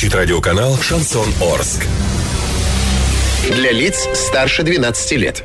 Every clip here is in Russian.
включить радиоканал «Шансон Орск». Для лиц старше 12 лет.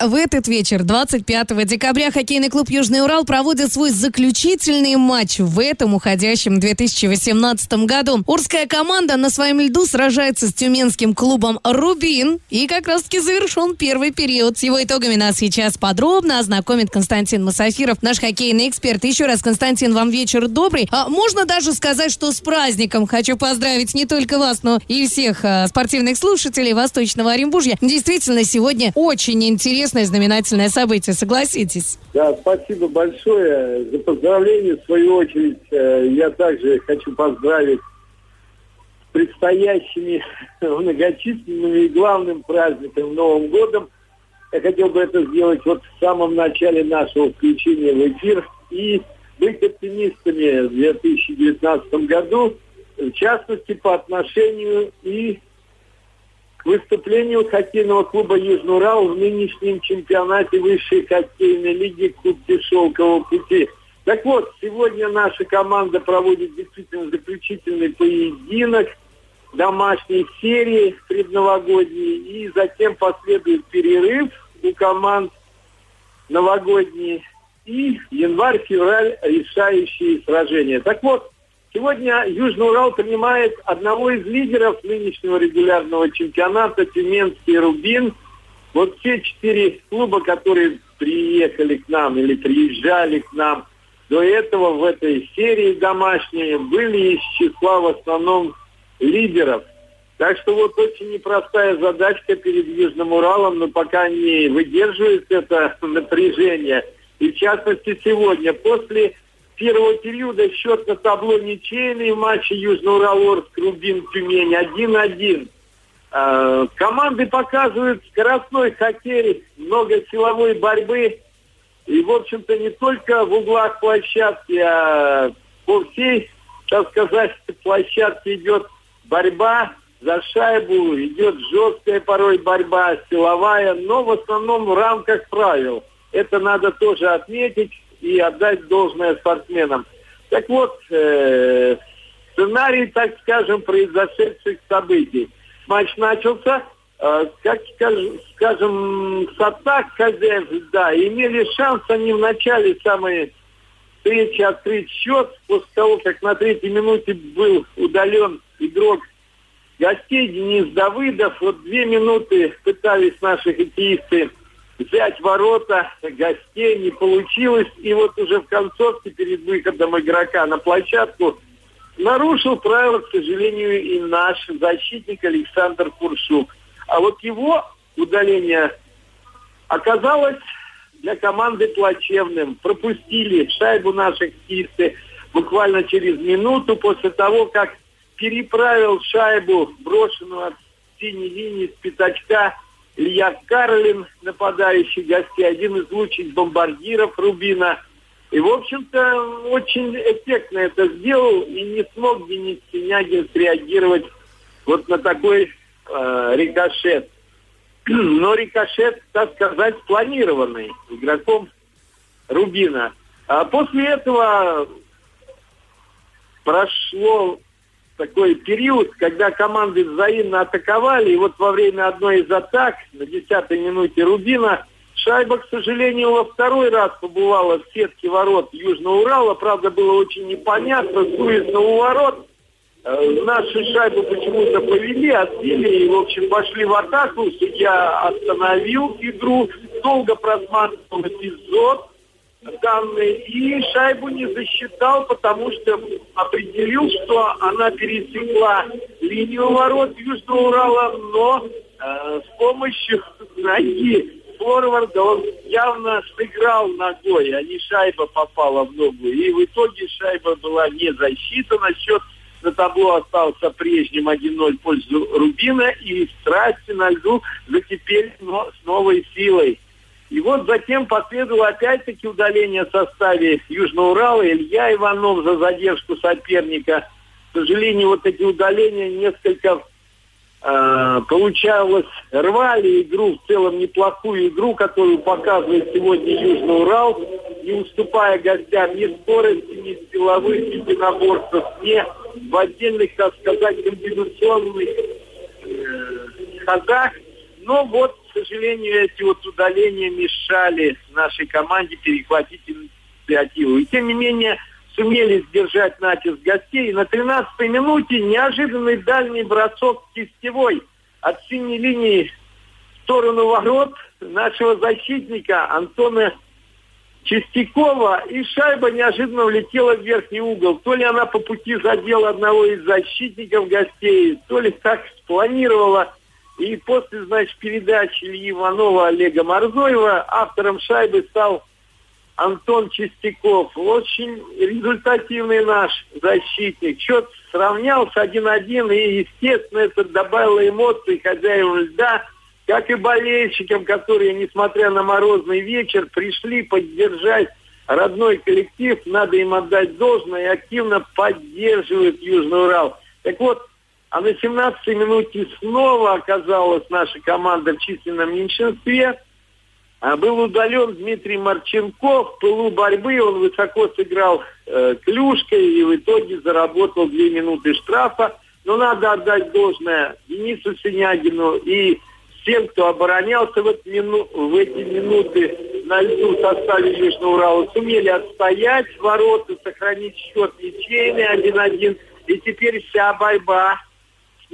В этот вечер, 25 декабря, хоккейный клуб «Южный Урал» проводит свой заключительный матч в этом уходящем 2018 году. Урская команда на своем льду сражается с тюменским клубом «Рубин». И как раз-таки завершен первый период. С его итогами нас сейчас подробно ознакомит Константин Масафиров, наш хоккейный эксперт. Еще раз, Константин, вам вечер добрый. А можно даже сказать, что с праздником. Хочу поздравить не только вас, но и всех а, спортивных слушателей Восточного Оренбуржья. Действительно, сегодня очень интересное и знаменательное событие, согласитесь? Да, спасибо большое за поздравления. В свою очередь, э, я также хочу поздравить с предстоящими многочисленными и главным праздником Новым годом. Я хотел бы это сделать вот в самом начале нашего включения в эфир и быть оптимистами в 2019 году, в частности, по отношению и к выступлению хоккейного клуба «Южный Урал» в нынешнем чемпионате высшей хоккейной лиги Кубки Шелкового пути. Так вот, сегодня наша команда проводит действительно заключительный поединок домашней серии предновогодней, и затем последует перерыв у команд новогодние и январь-февраль решающие сражения. Так вот, сегодня Южный Урал принимает одного из лидеров нынешнего регулярного чемпионата Тюменский Рубин. Вот все четыре клуба, которые приехали к нам или приезжали к нам до этого в этой серии домашней, были из числа в основном лидеров. Так что вот очень непростая задачка перед Южным Уралом, но пока не выдерживает это напряжение. И в частности сегодня, после первого периода счет на табло ничейный в матче Южно-Урал-Орск, Рубин, Тюмень 1-1. Э, команды показывают скоростной хоккей, много силовой борьбы. И, в общем-то, не только в углах площадки, а по всей, так сказать, площадке идет борьба за шайбу, идет жесткая порой борьба, силовая, но в основном в рамках правил. Это надо тоже отметить и отдать должное спортсменам. Так вот, э, сценарий, так скажем, произошедших событий. Матч начался, э, как скажем, скажем, с атак хозяев, да, имели шанс они в начале самой встречи открыть счет, после того, как на третьей минуте был удален игрок гостей Денис Давыдов. Вот две минуты пытались наши хоккеисты взять ворота гостей, не получилось. И вот уже в концовке перед выходом игрока на площадку нарушил правила, к сожалению, и наш защитник Александр Куршук. А вот его удаление оказалось для команды плачевным. Пропустили шайбу наших кисты буквально через минуту после того, как переправил шайбу, брошенную от синей линии с пятачка Илья Карлин, нападающий гостей, один из лучших бомбардиров Рубина. И, в общем-то, очень эффектно это сделал, и не смог Денис Синягин среагировать вот на такой э, рикошет. Но рикошет, так сказать, спланированный игроком Рубина. А после этого прошло такой период, когда команды взаимно атаковали, и вот во время одной из атак на десятой минуте Рубина шайба, к сожалению, во второй раз побывала в сетке ворот Южного Урала. Правда, было очень непонятно, суетно у ворот. Э, наши шайбы почему-то повели, отбили и, в общем, пошли в атаку. Судья остановил игру, долго просматривал эпизод данные и шайбу не засчитал, потому что определил, что она пересекла линию ворот Южного Урала, но э, с помощью ноги форварда он явно сыграл ногой, а не шайба попала в ногу. И в итоге шайба была не засчитана, счет на табло остался прежним 1-0 в пользу Рубина, и страсти на льду закипели но с новой силой. И вот затем последовало опять-таки удаление в составе Южного Урала. Илья Иванов за задержку соперника. К сожалению, вот эти удаления несколько э, получалось, рвали игру, в целом неплохую игру, которую показывает сегодня Южный Урал, не уступая гостям ни скорости, ни силовых единоборств, ни в отдельных, так сказать, комбинационных э, ходах. Но вот сожалению, эти вот удаления мешали нашей команде перехватить инициативу. И тем не менее сумели сдержать натиск гостей. И на 13-й минуте неожиданный дальний бросок кистевой от синей линии в сторону ворот нашего защитника Антона Чистякова, и шайба неожиданно влетела в верхний угол. То ли она по пути задела одного из защитников гостей, то ли так спланировала и после, значит, передачи Ильи Иванова Олега Морзоева автором шайбы стал Антон Чистяков. Очень результативный наш защитник. Счет сравнялся 1-1, и, естественно, это добавило эмоций хозяевам льда, как и болельщикам, которые, несмотря на морозный вечер, пришли поддержать родной коллектив. Надо им отдать должное и активно поддерживают Южный Урал. Так вот, а на 17-й минуте снова оказалась наша команда в численном меньшинстве. А был удален Дмитрий Марченков. В пылу борьбы он высоко сыграл э, клюшкой и в итоге заработал две минуты штрафа. Но надо отдать должное Денису Синягину и всем, кто оборонялся в, эти мину, в эти минуты на льду в составе Южного Урала, сумели отстоять ворота, сохранить счет ничейный 1-1. И теперь вся борьба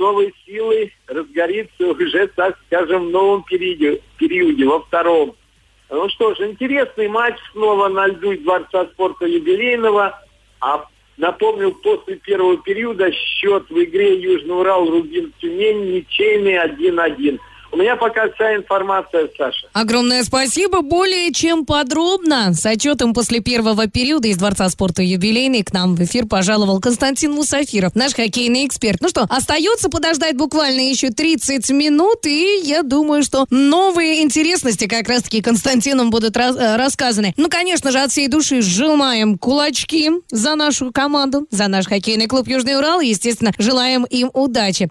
новой силой разгорится уже, так скажем, в новом периоде, периоде во втором. Ну что ж, интересный матч снова на льду Дворца спорта юбилейного. А напомню, после первого периода счет в игре Южный Урал Рубин Тюмень ничейный 1-1. У меня пока вся информация, Саша. Огромное спасибо. Более чем подробно с отчетом после первого периода из Дворца спорта юбилейный к нам в эфир пожаловал Константин Мусафиров, наш хоккейный эксперт. Ну что, остается подождать буквально еще 30 минут, и я думаю, что новые интересности как раз-таки Константином будут раз, э, рассказаны. Ну, конечно же, от всей души сжимаем кулачки за нашу команду, за наш хоккейный клуб Южный Урал. Естественно, желаем им удачи.